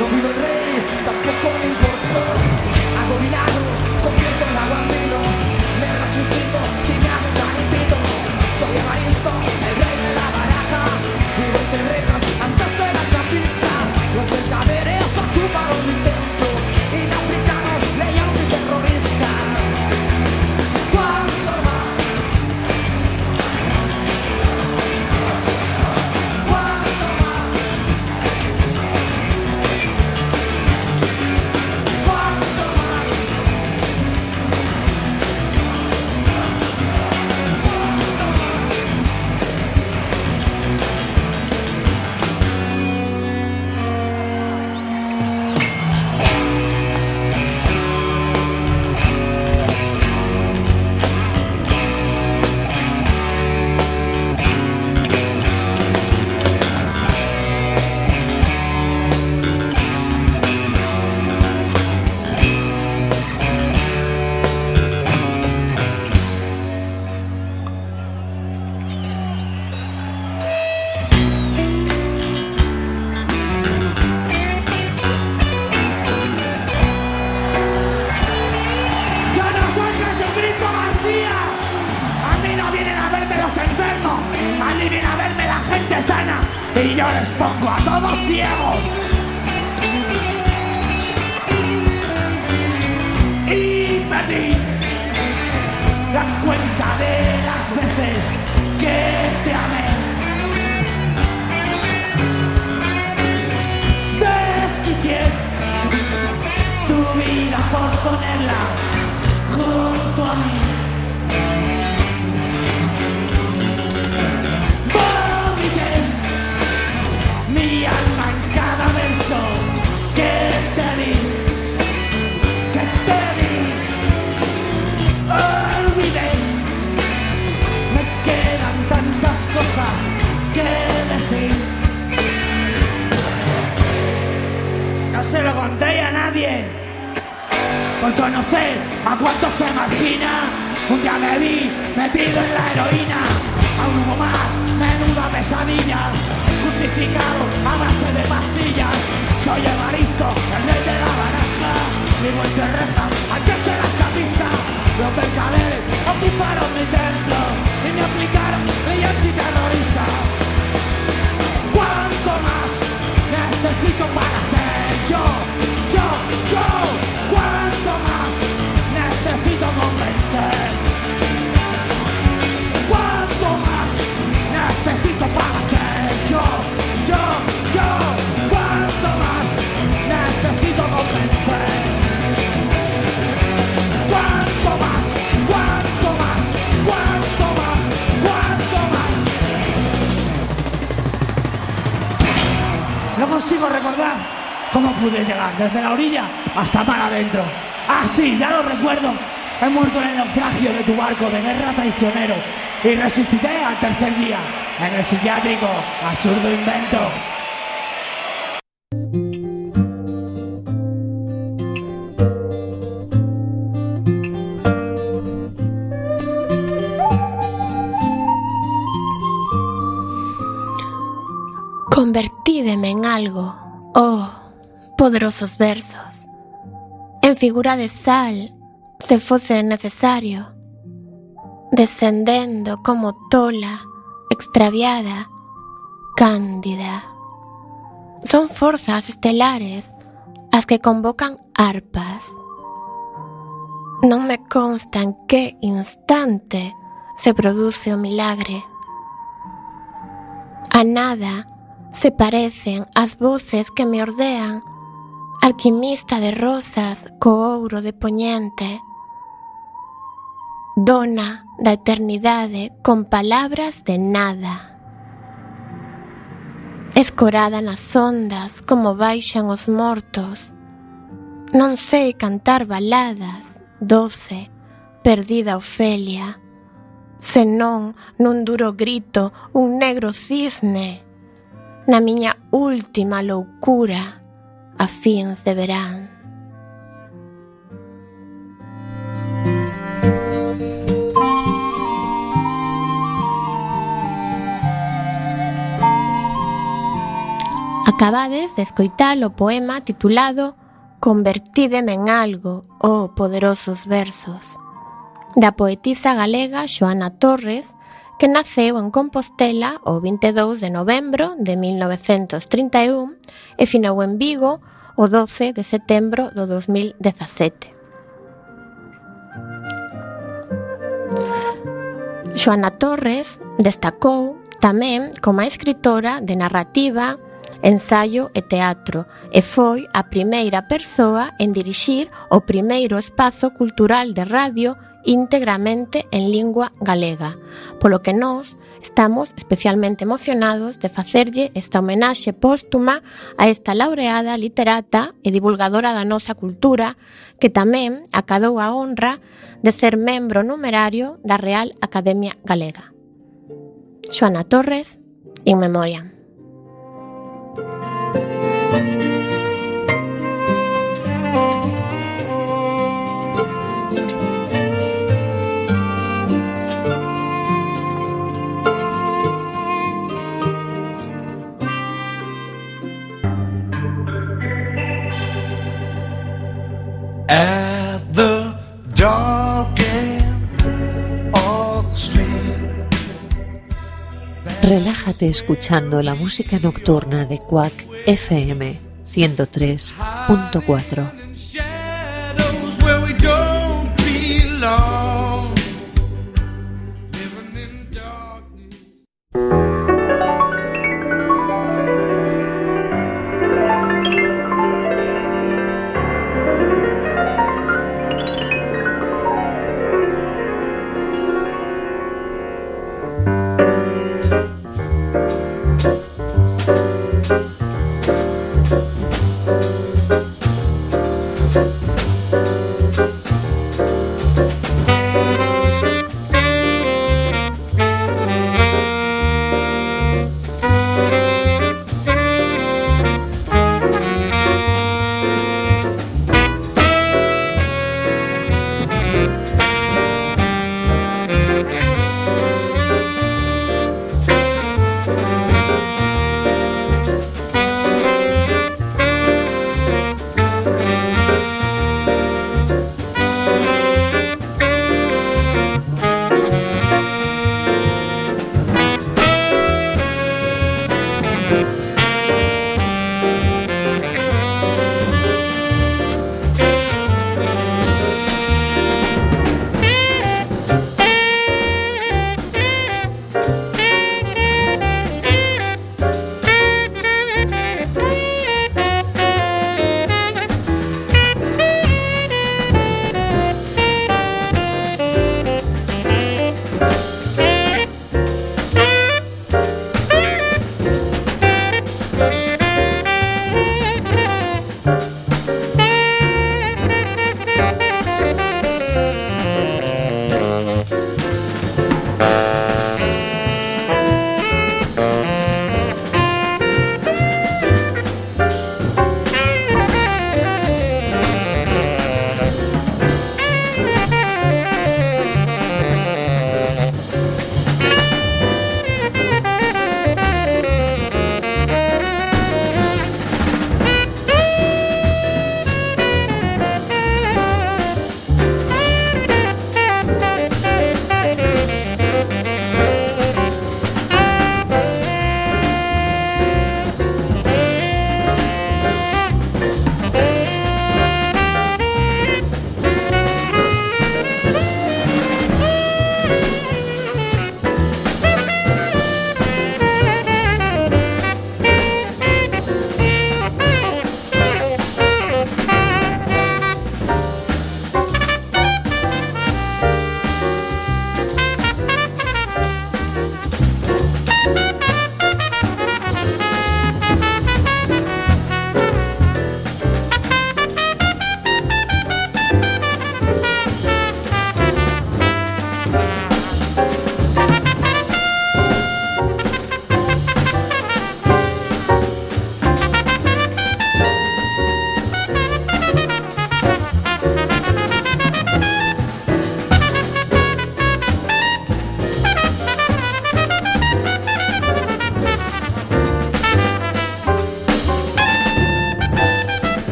높이 높이 Tu la fortunella con a amico se a nadie por conocer a cuánto se imagina. Un día me vi metido en la heroína, aún hubo más, menuda pesadilla, crucificado a base de pastillas. Soy Evaristo, el rey de la baraja, vivo entre rejas, antes era chapista. Los mercaderes ocuparon mi templo y me aplicaron ley antiterrorista. ¿Cuánto más necesito para ser yo? Yo, yo, ¿cuánto más necesito convencer? ¿Cuánto más necesito para ser yo? Yo, yo, ¿cuánto más necesito convencer? ¿Cuánto más? ¿Cuánto más? ¿Cuánto más? ¿Cuánto más? No consigo recordar cómo pude llegar desde la orilla hasta mar adentro. Ah, sí, ya lo recuerdo. He muerto en el naufragio de tu barco de guerra traicionero y resucité al tercer día en el psiquiátrico. Absurdo invento. Convertídeme en algo, oh poderosos versos, en figura de sal, se fose necesario, descendendo como tola extraviada, cándida. Son fuerzas estelares las que convocan arpas. No me consta en qué instante se produce un milagre. A nada se parecen as voces que me ordean, alquimista de rosas co ouro de poñente, dona da eternidade con palabras de nada. Escorada nas ondas como baixan os mortos, non sei cantar baladas, doce, perdida Ofelia, senón nun duro grito un negro cisne, na miña última loucura a fins de verán. Acabades de escoitar o poema titulado Convertídeme en algo, oh poderosos versos, da poetisa galega Xoana Torres, que naceu en Compostela o 22 de novembro de 1931 e finou en Vigo o 12 de setembro do 2017. Xoana Torres destacou tamén como escritora de narrativa, ensaio e teatro e foi a primeira persoa en dirixir o primeiro espazo cultural de radio íntegramente en lingua galega, polo que nós Estamos especialmente emocionados de facerlle esta homenaxe póstuma a esta laureada literata e divulgadora da nosa cultura que tamén acadou a honra de ser membro numerario da Real Academia Galega. Xoana Torres, In Memoriam. Relájate escuchando la música nocturna de Quack FM 103.4.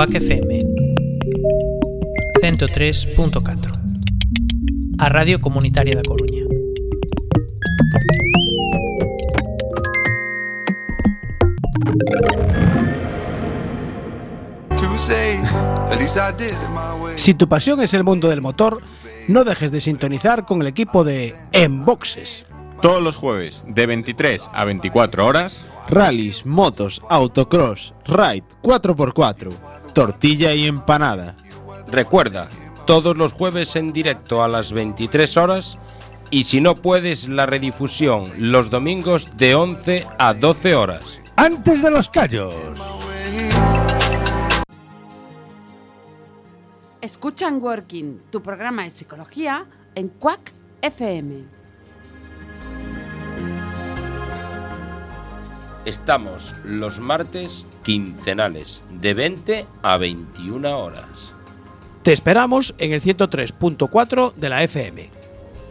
Cuac FM 103.4 A Radio Comunitaria da Coruña. Si tu pasión es el mundo del motor, no dejes de sintonizar con el equipo de Enboxes. Todos los jueves, de 23 a 24 horas, rallies, motos, autocross, ride 4x4, tortilla y empanada. Recuerda, todos los jueves en directo a las 23 horas y si no puedes, la redifusión los domingos de 11 a 12 horas. Antes de los callos. Escuchan Working, tu programa de psicología en Quack FM. Estamos los martes quincenales de 20 a 21 horas. Te esperamos en el 103.4 de la FM.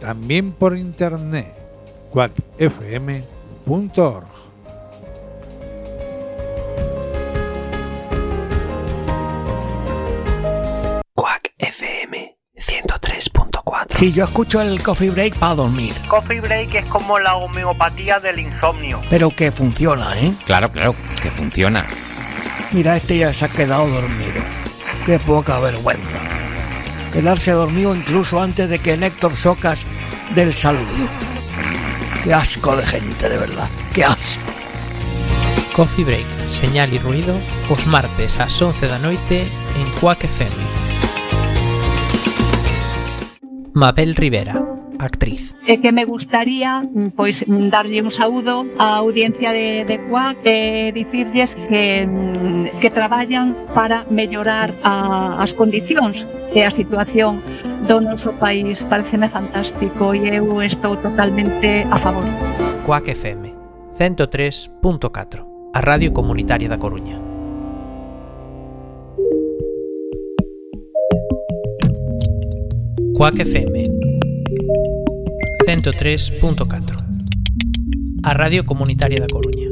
También por internet, quackfm.org. Sí, yo escucho el coffee break para dormir. Coffee break es como la homeopatía del insomnio. Pero que funciona, ¿eh? Claro, claro, que funciona. Mira, este ya se ha quedado dormido. Qué poca vergüenza. Quedarse dormido incluso antes de que Néctor Socas del saludo. Qué asco de gente, de verdad. Qué asco. Coffee Break, señal y ruido, os martes ás 11 da noite en Quack FM. Mabel Rivera, actriz. E que me gustaría mm, pois mm, darlle un saúdo á audiencia de, de Cuac e dicirlles que, mm, que traballan para mellorar a, as condicións e a situación do noso país. Pareceme fantástico e eu estou totalmente a favor. Cuac FM 103.4, a Radio Comunitaria da Coruña. FM 103.4 A Radio Comunitaria da Coruña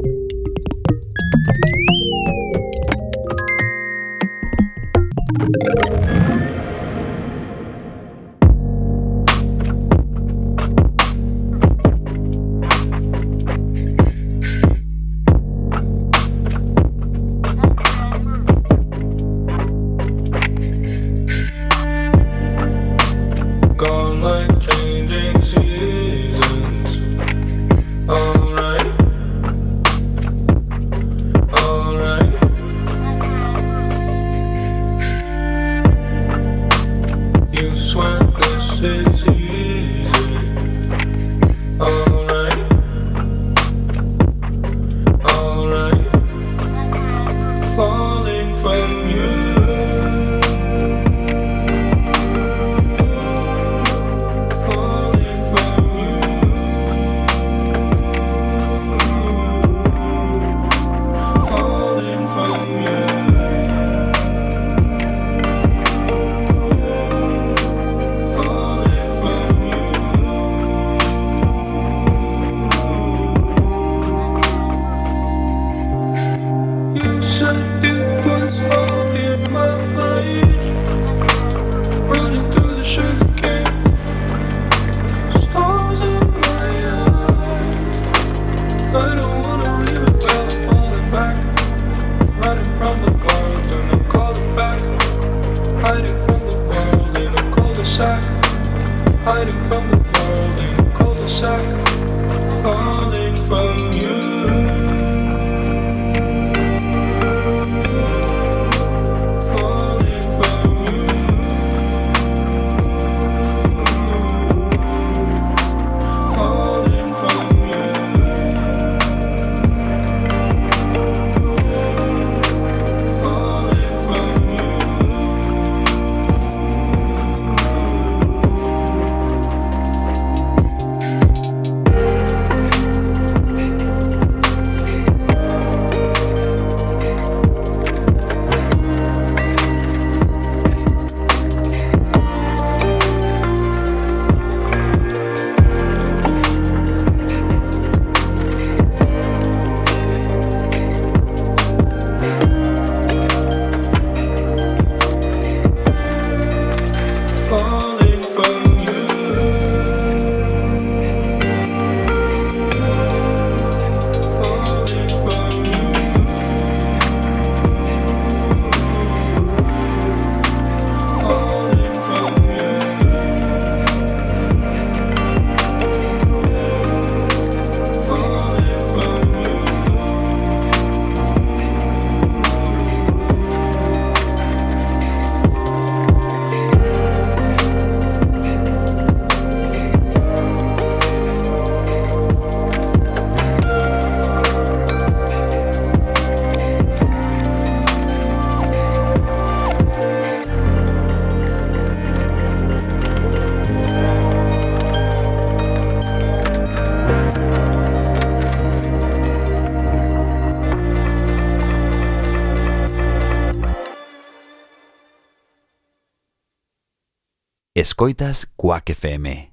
Escoitas Quack FM.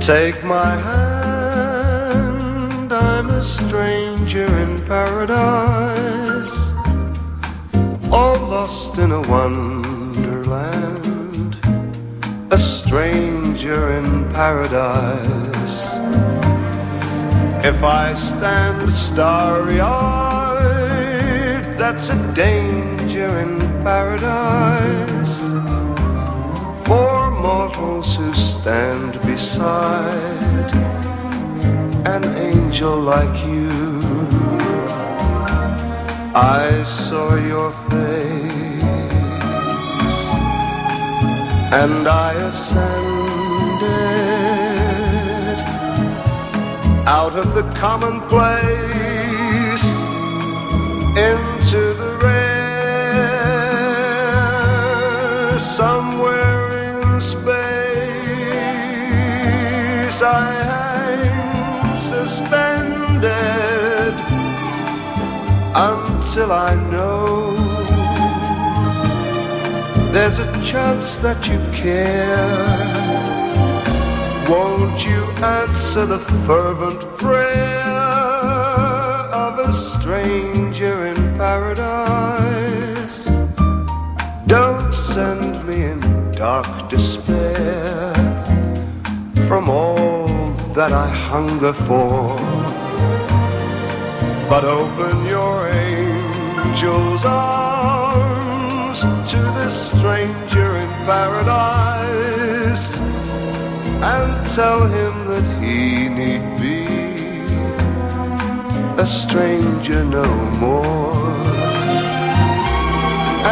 Take my hand, I'm a stranger in paradise, all lost in a wonderland, a stranger in paradise. If I stand starry eyed, that's a danger in paradise for mortals who stand beside an angel like you. I saw your face and I ascended out of the commonplace into the rare somewhere in space I hang suspended until I know there's a chance that you care. Won't you answer the fervent prayer of a stranger in paradise? Don't send me in dark despair from all that I hunger for. But open your angel's arms to this stranger in paradise and tell him that he need be a stranger no more.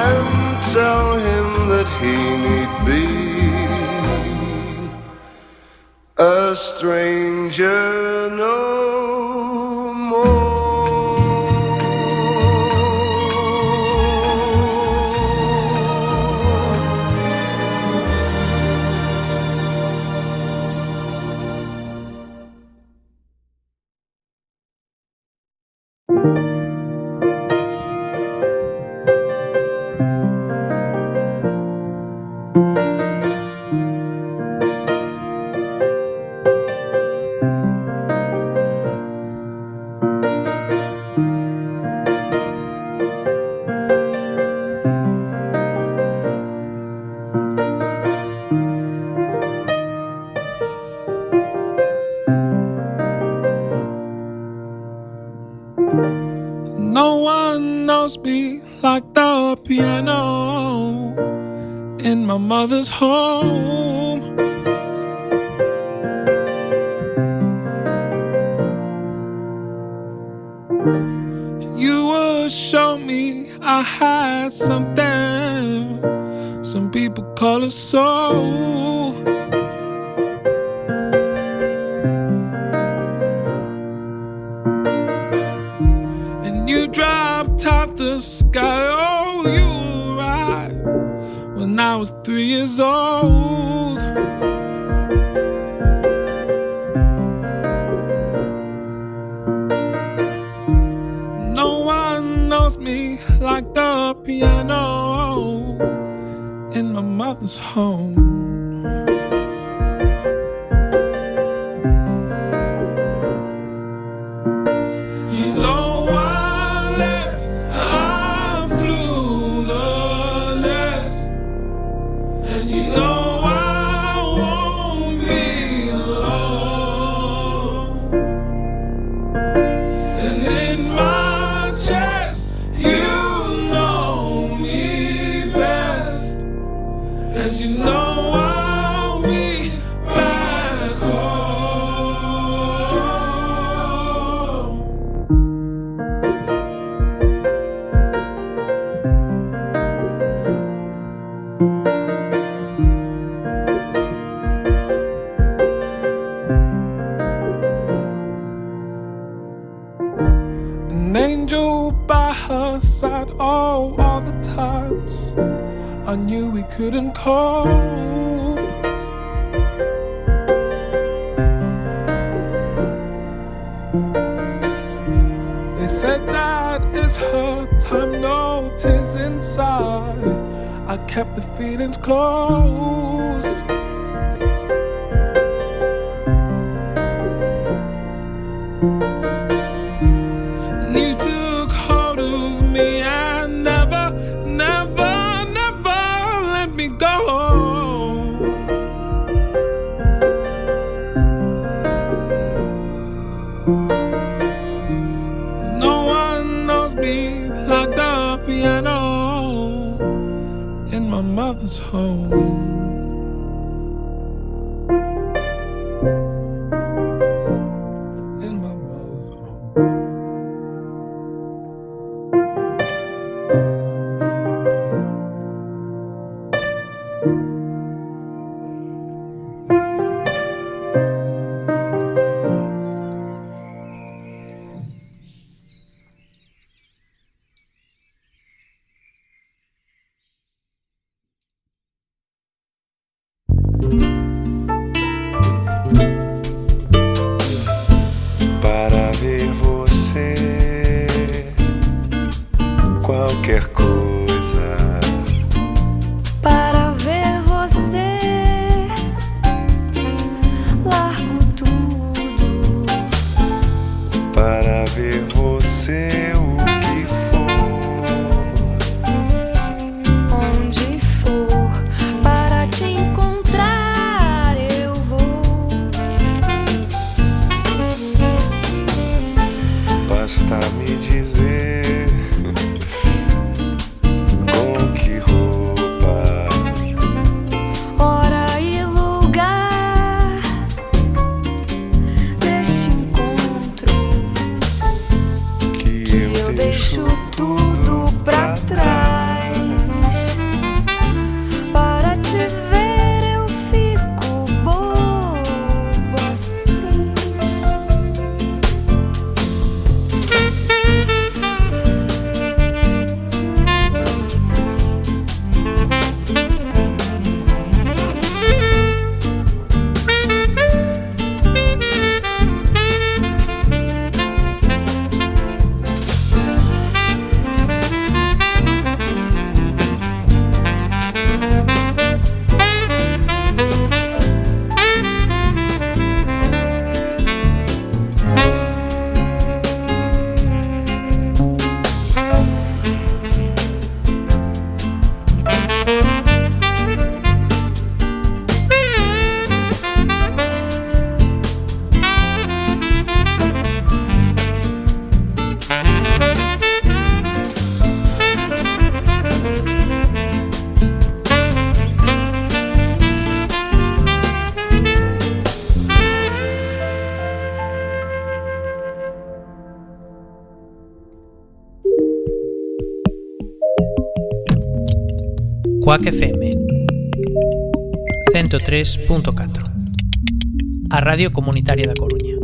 And tell him that he need be a stranger no was. Quack FM 103.4 A Radio Comunitaria da Coruña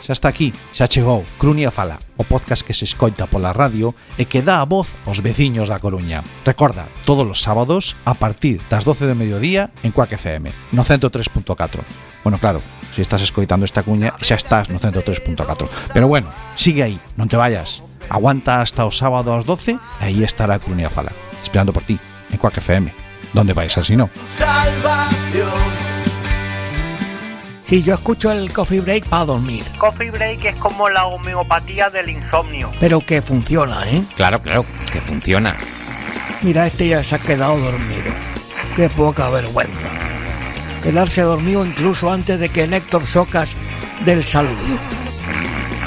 Xa está aquí, xa chegou Crunia Fala, o podcast que se escoita pola radio e que dá a voz aos veciños da Coruña. Recorda, todos os sábados a partir das 12 de mediodía en Cuac FM, no 103.4. Bueno, claro, se estás escoitando esta cuña xa estás no 103.4. Pero bueno, sigue aí, non te vayas. Aguanta hasta o sábado ás 12 e aí estará Crunia Fala, esperando por ti, en Quack FM. ¿Dónde vais así no? Salvación. Sí, yo escucho el coffee break para dormir, Coffee break es como la homeopatía del insomnio. pero que funciona, ¿eh? Claro, claro, que funciona. Mira, este ya se ha quedado dormido. Qué poca vergüenza. Quedarse dormido incluso antes de que Néctor Socas del saludo.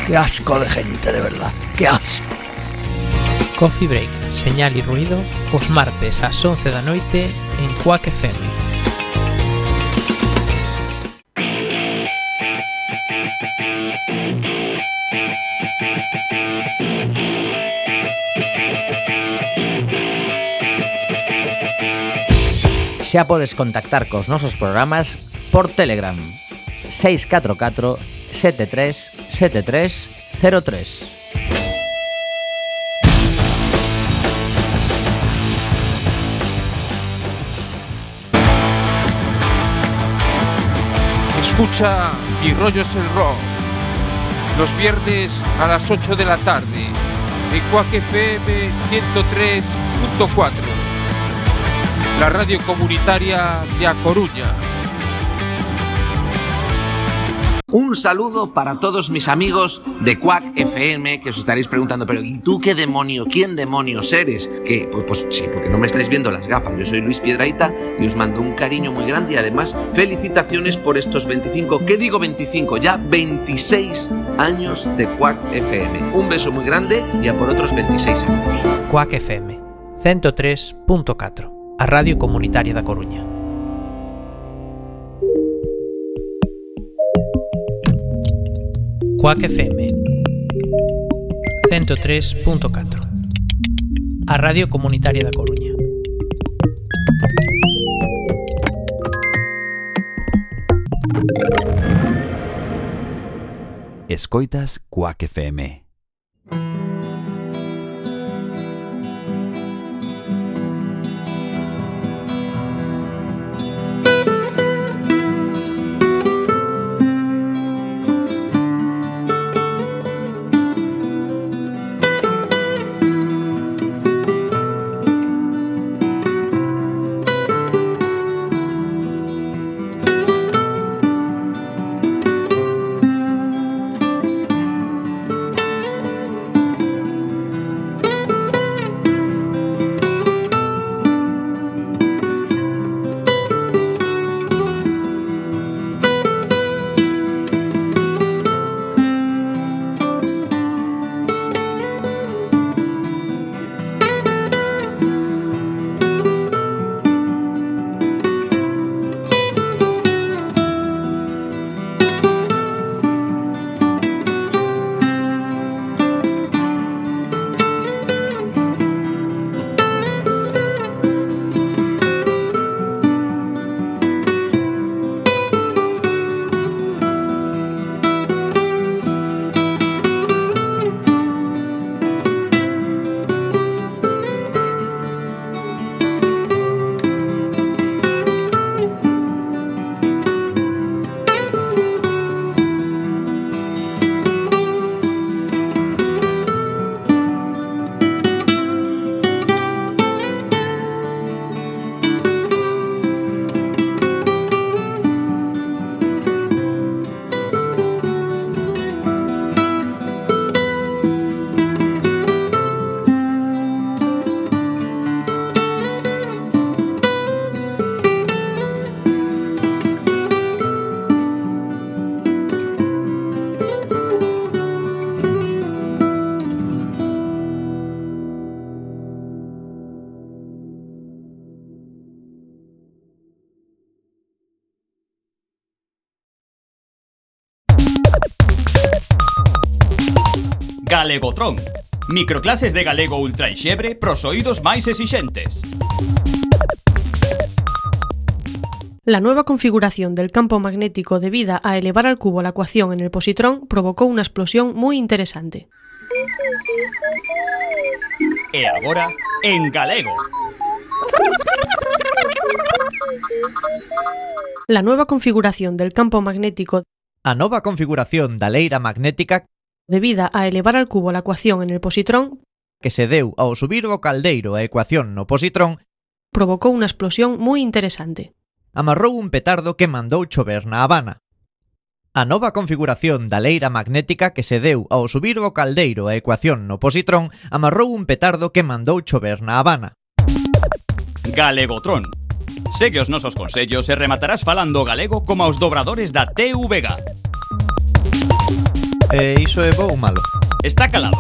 Qué asco de gente, de verdad. Qué asco. Coffee Break, señal e ruido os martes ás 11 da noite en Quack FM. xa podes contactar cos nosos programas por Telegram. 644 73 73 03 Escucha y rollos el rock. Los viernes a las 8 de la tarde. En Cuac FM 103.4 la radio comunitaria de A Coruña. Un saludo para todos mis amigos de Quack FM que os estaréis preguntando, pero ¿y tú qué demonio? ¿Quién demonios eres? Que pues, pues sí, porque no me estáis viendo las gafas. Yo soy Luis Piedraita y os mando un cariño muy grande y además felicitaciones por estos 25, ¿qué digo 25? Ya 26 años de Quack FM. Un beso muy grande y a por otros 26 años. Quack FM 103.4 a Radio Comunitaria da Coruña. Coac FM 103.4 A Radio Comunitaria da Coruña. Escoitas Coac FM Galegotron. Microclases de galego ultra enxebre pros oídos máis exixentes. La nueva configuración del campo magnético debida a elevar al cubo la ecuación en el positrón provocou unha explosión moi interesante. E agora, en galego. La nueva configuración del campo magnético A nova configuración da leira magnética debida a elevar al cubo la ecuación en el positrón que se deu ao subir o caldeiro a ecuación no positrón provocou unha explosión moi interesante. Amarrou un petardo que mandou chover na Habana. A nova configuración da leira magnética que se deu ao subir o caldeiro a ecuación no positrón amarrou un petardo que mandou chover na Habana. Galegotron. Segue os nosos consellos e rematarás falando galego como aos dobradores da TVG. E iso é bo ou malo? Está calado.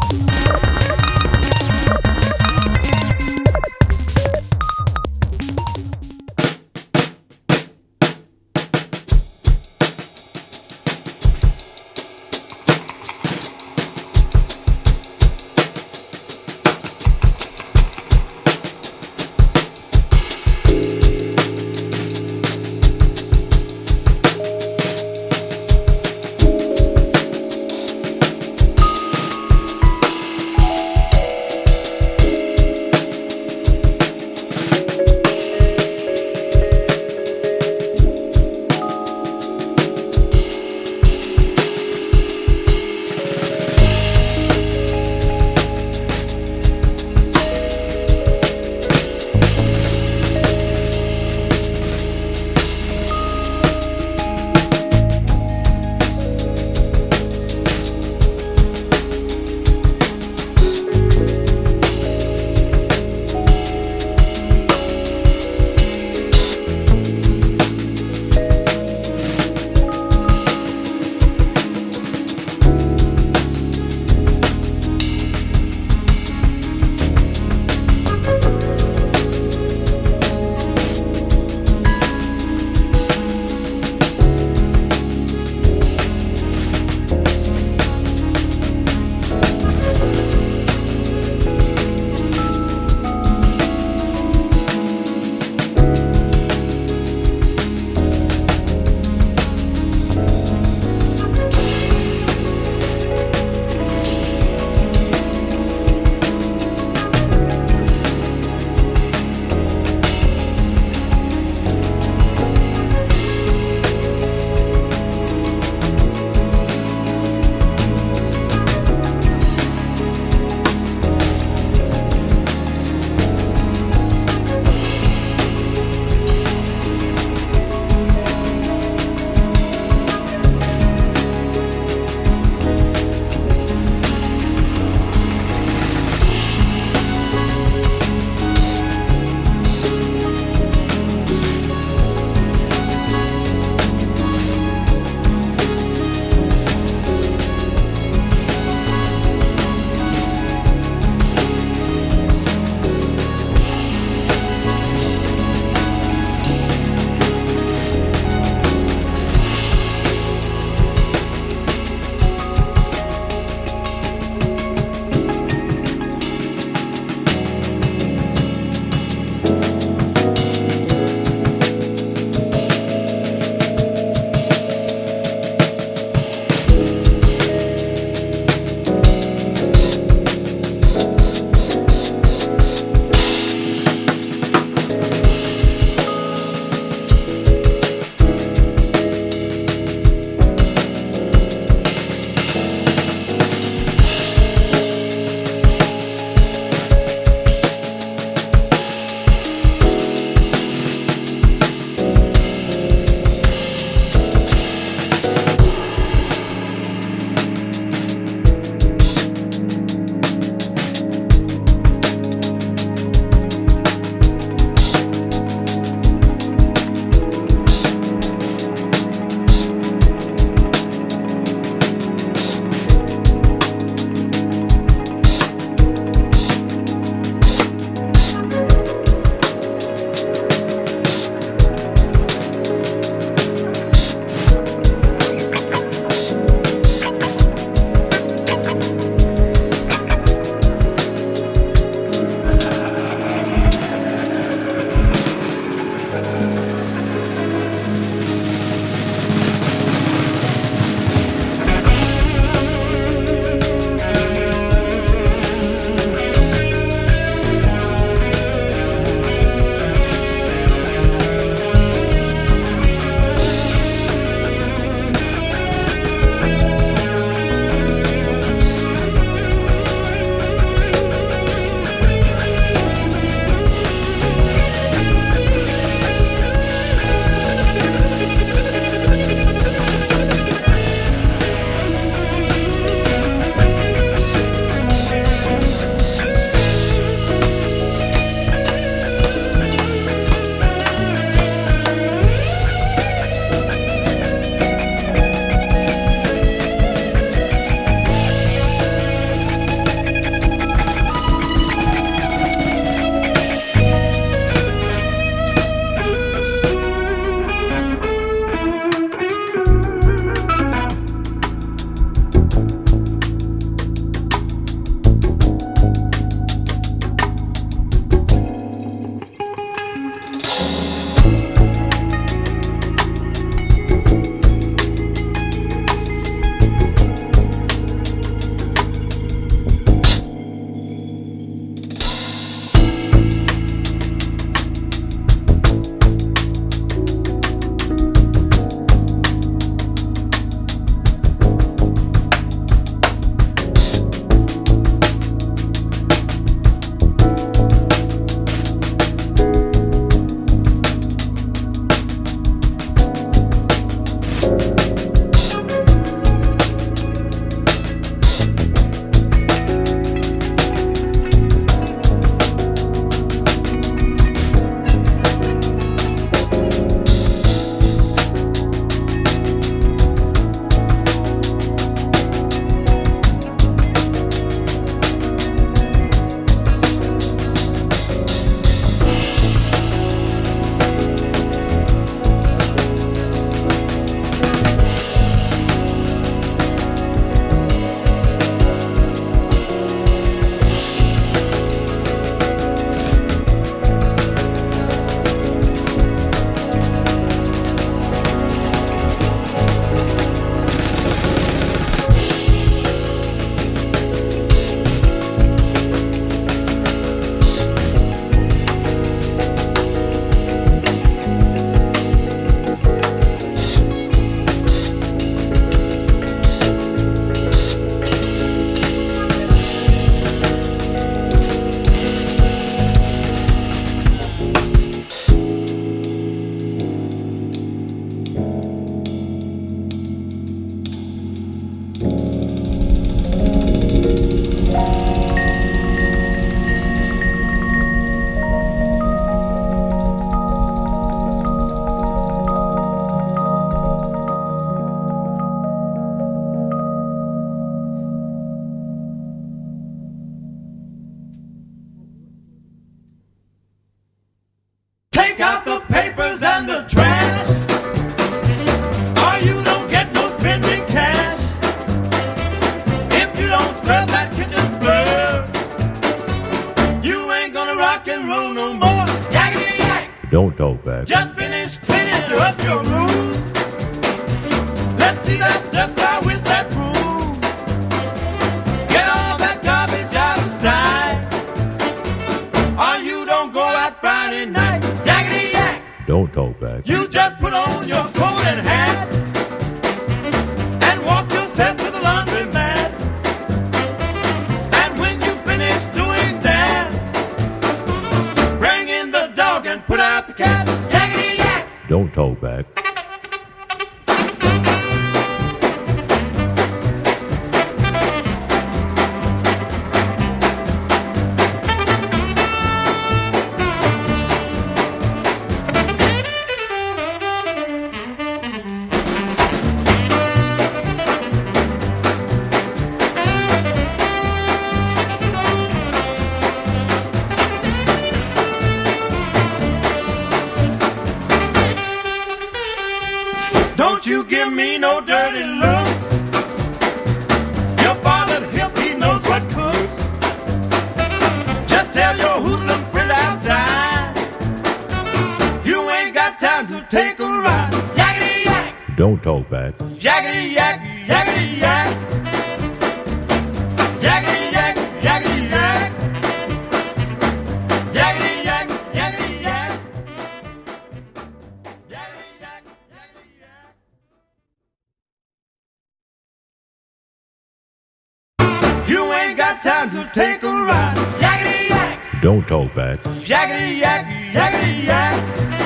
Don't talk back. yakety yak, yakety yak.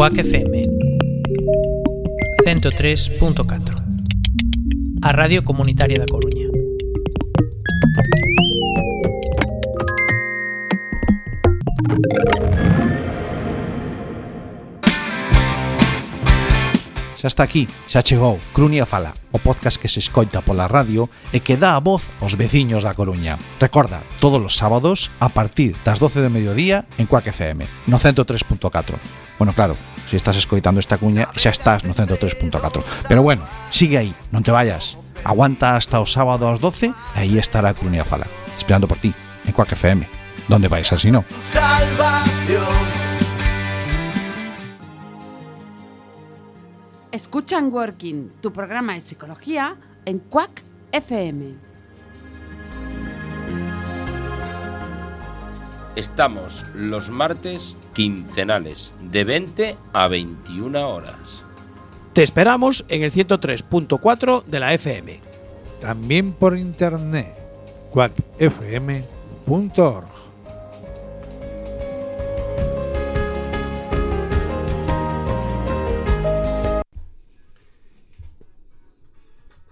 Quack FM 103.4 A Radio Comunitaria da Coruña Xa está aquí, xa chegou Crunia Fala, o podcast que se escoita pola radio e que dá a voz aos veciños da Coruña. Recorda, todos os sábados a partir das 12 de mediodía en Cuac FM, no 103.4. Bueno, claro, se estás escoitando esta cuña xa estás no 103.4. Pero bueno, sigue aí, non te vayas. Aguanta hasta o sábado ás 12 e aí estará Crunia Fala, esperando por ti, en Quack FM. Donde vais así no? Salvación. Escuchan Working, tu programa de psicología en Quack FM. Estamos los martes quincenales de 20 a 21 horas. Te esperamos en el 103.4 de la FM. También por internet, quackfm.org.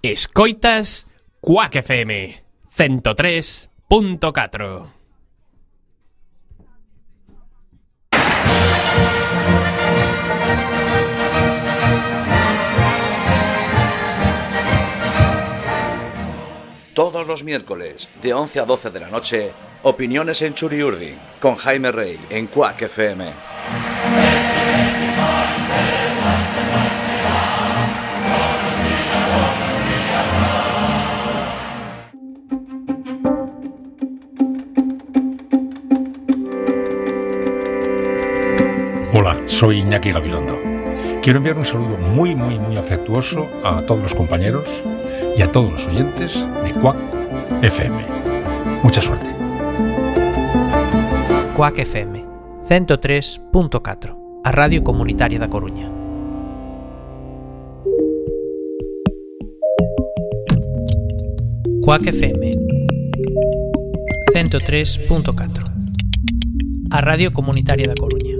Escoitas Quack FM 103.4 Todos los miércoles, de 11 a 12 de la noche, opiniones en Churiurdi, con Jaime Rey, en Quack FM. Hola, soy Iñaki Gabilondo. Quiero enviar un saludo muy, muy, muy afectuoso a todos los compañeros y a todos los oyentes de Quack FM. Mucha suerte. Quack FM 103.4 A Radio Comunitaria da Coruña Quack FM 103.4 A Radio Comunitaria da Coruña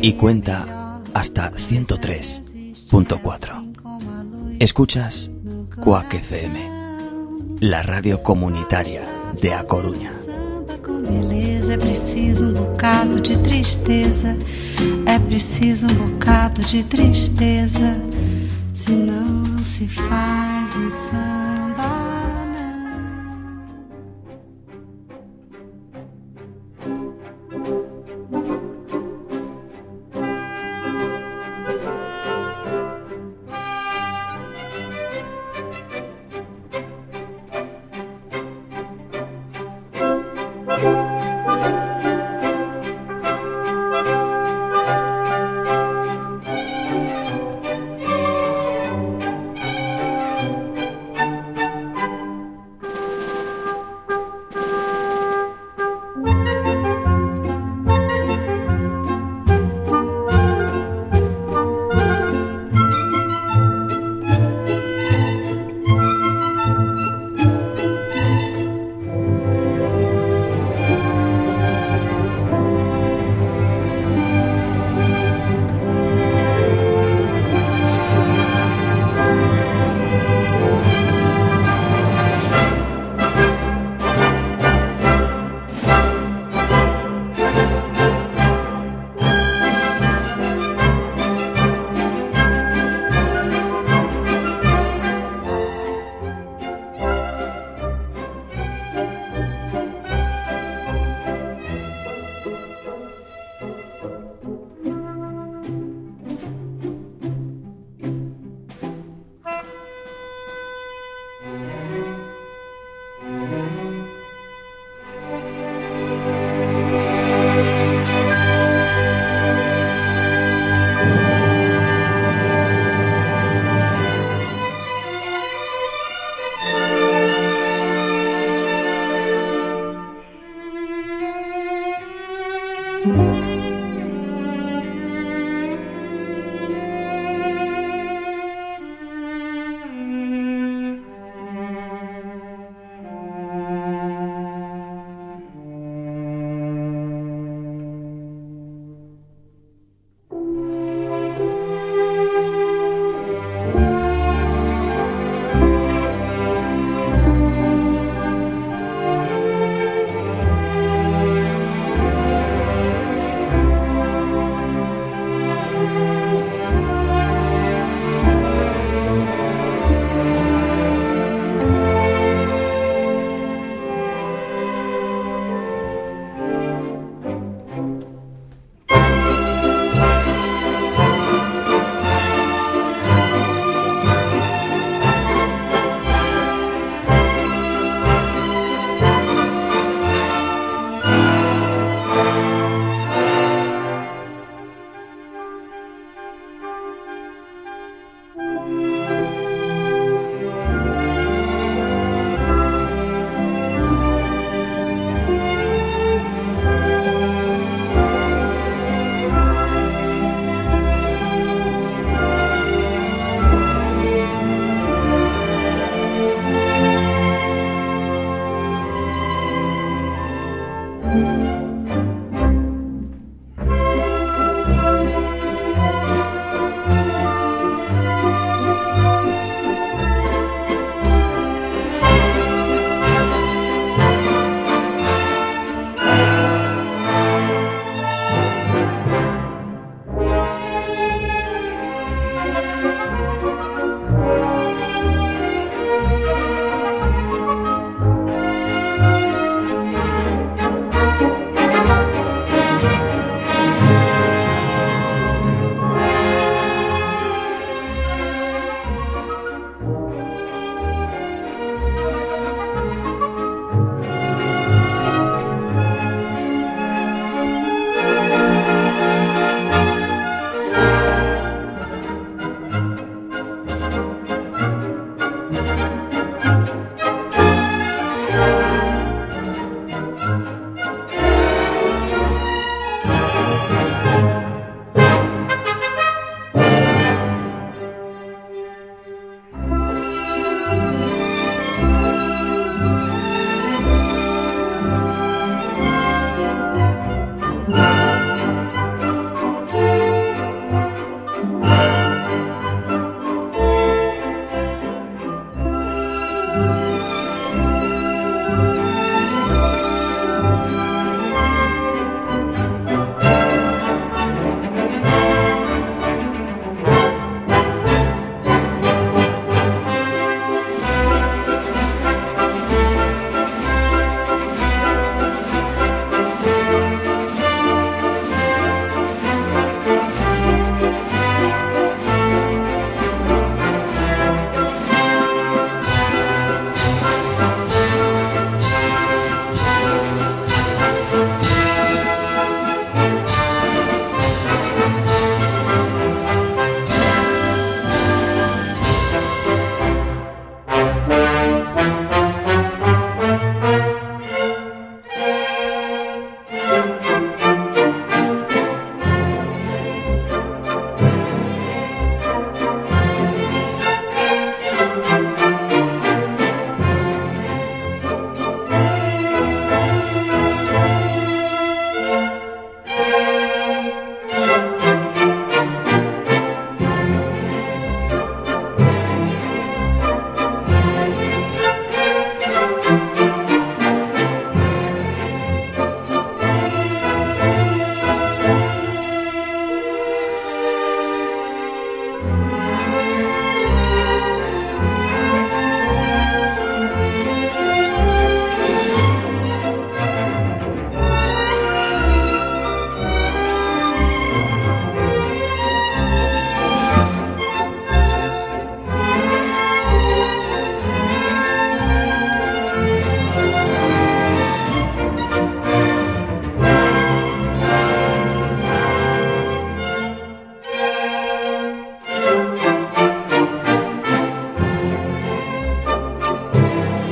y cuenta hasta 103.4. Escuchas Quack FM, la radio comunitaria de A Coruña. beleza. É preciso um bocado de tristeza. É preciso um bocado de tristeza. Senão se faz um sangue.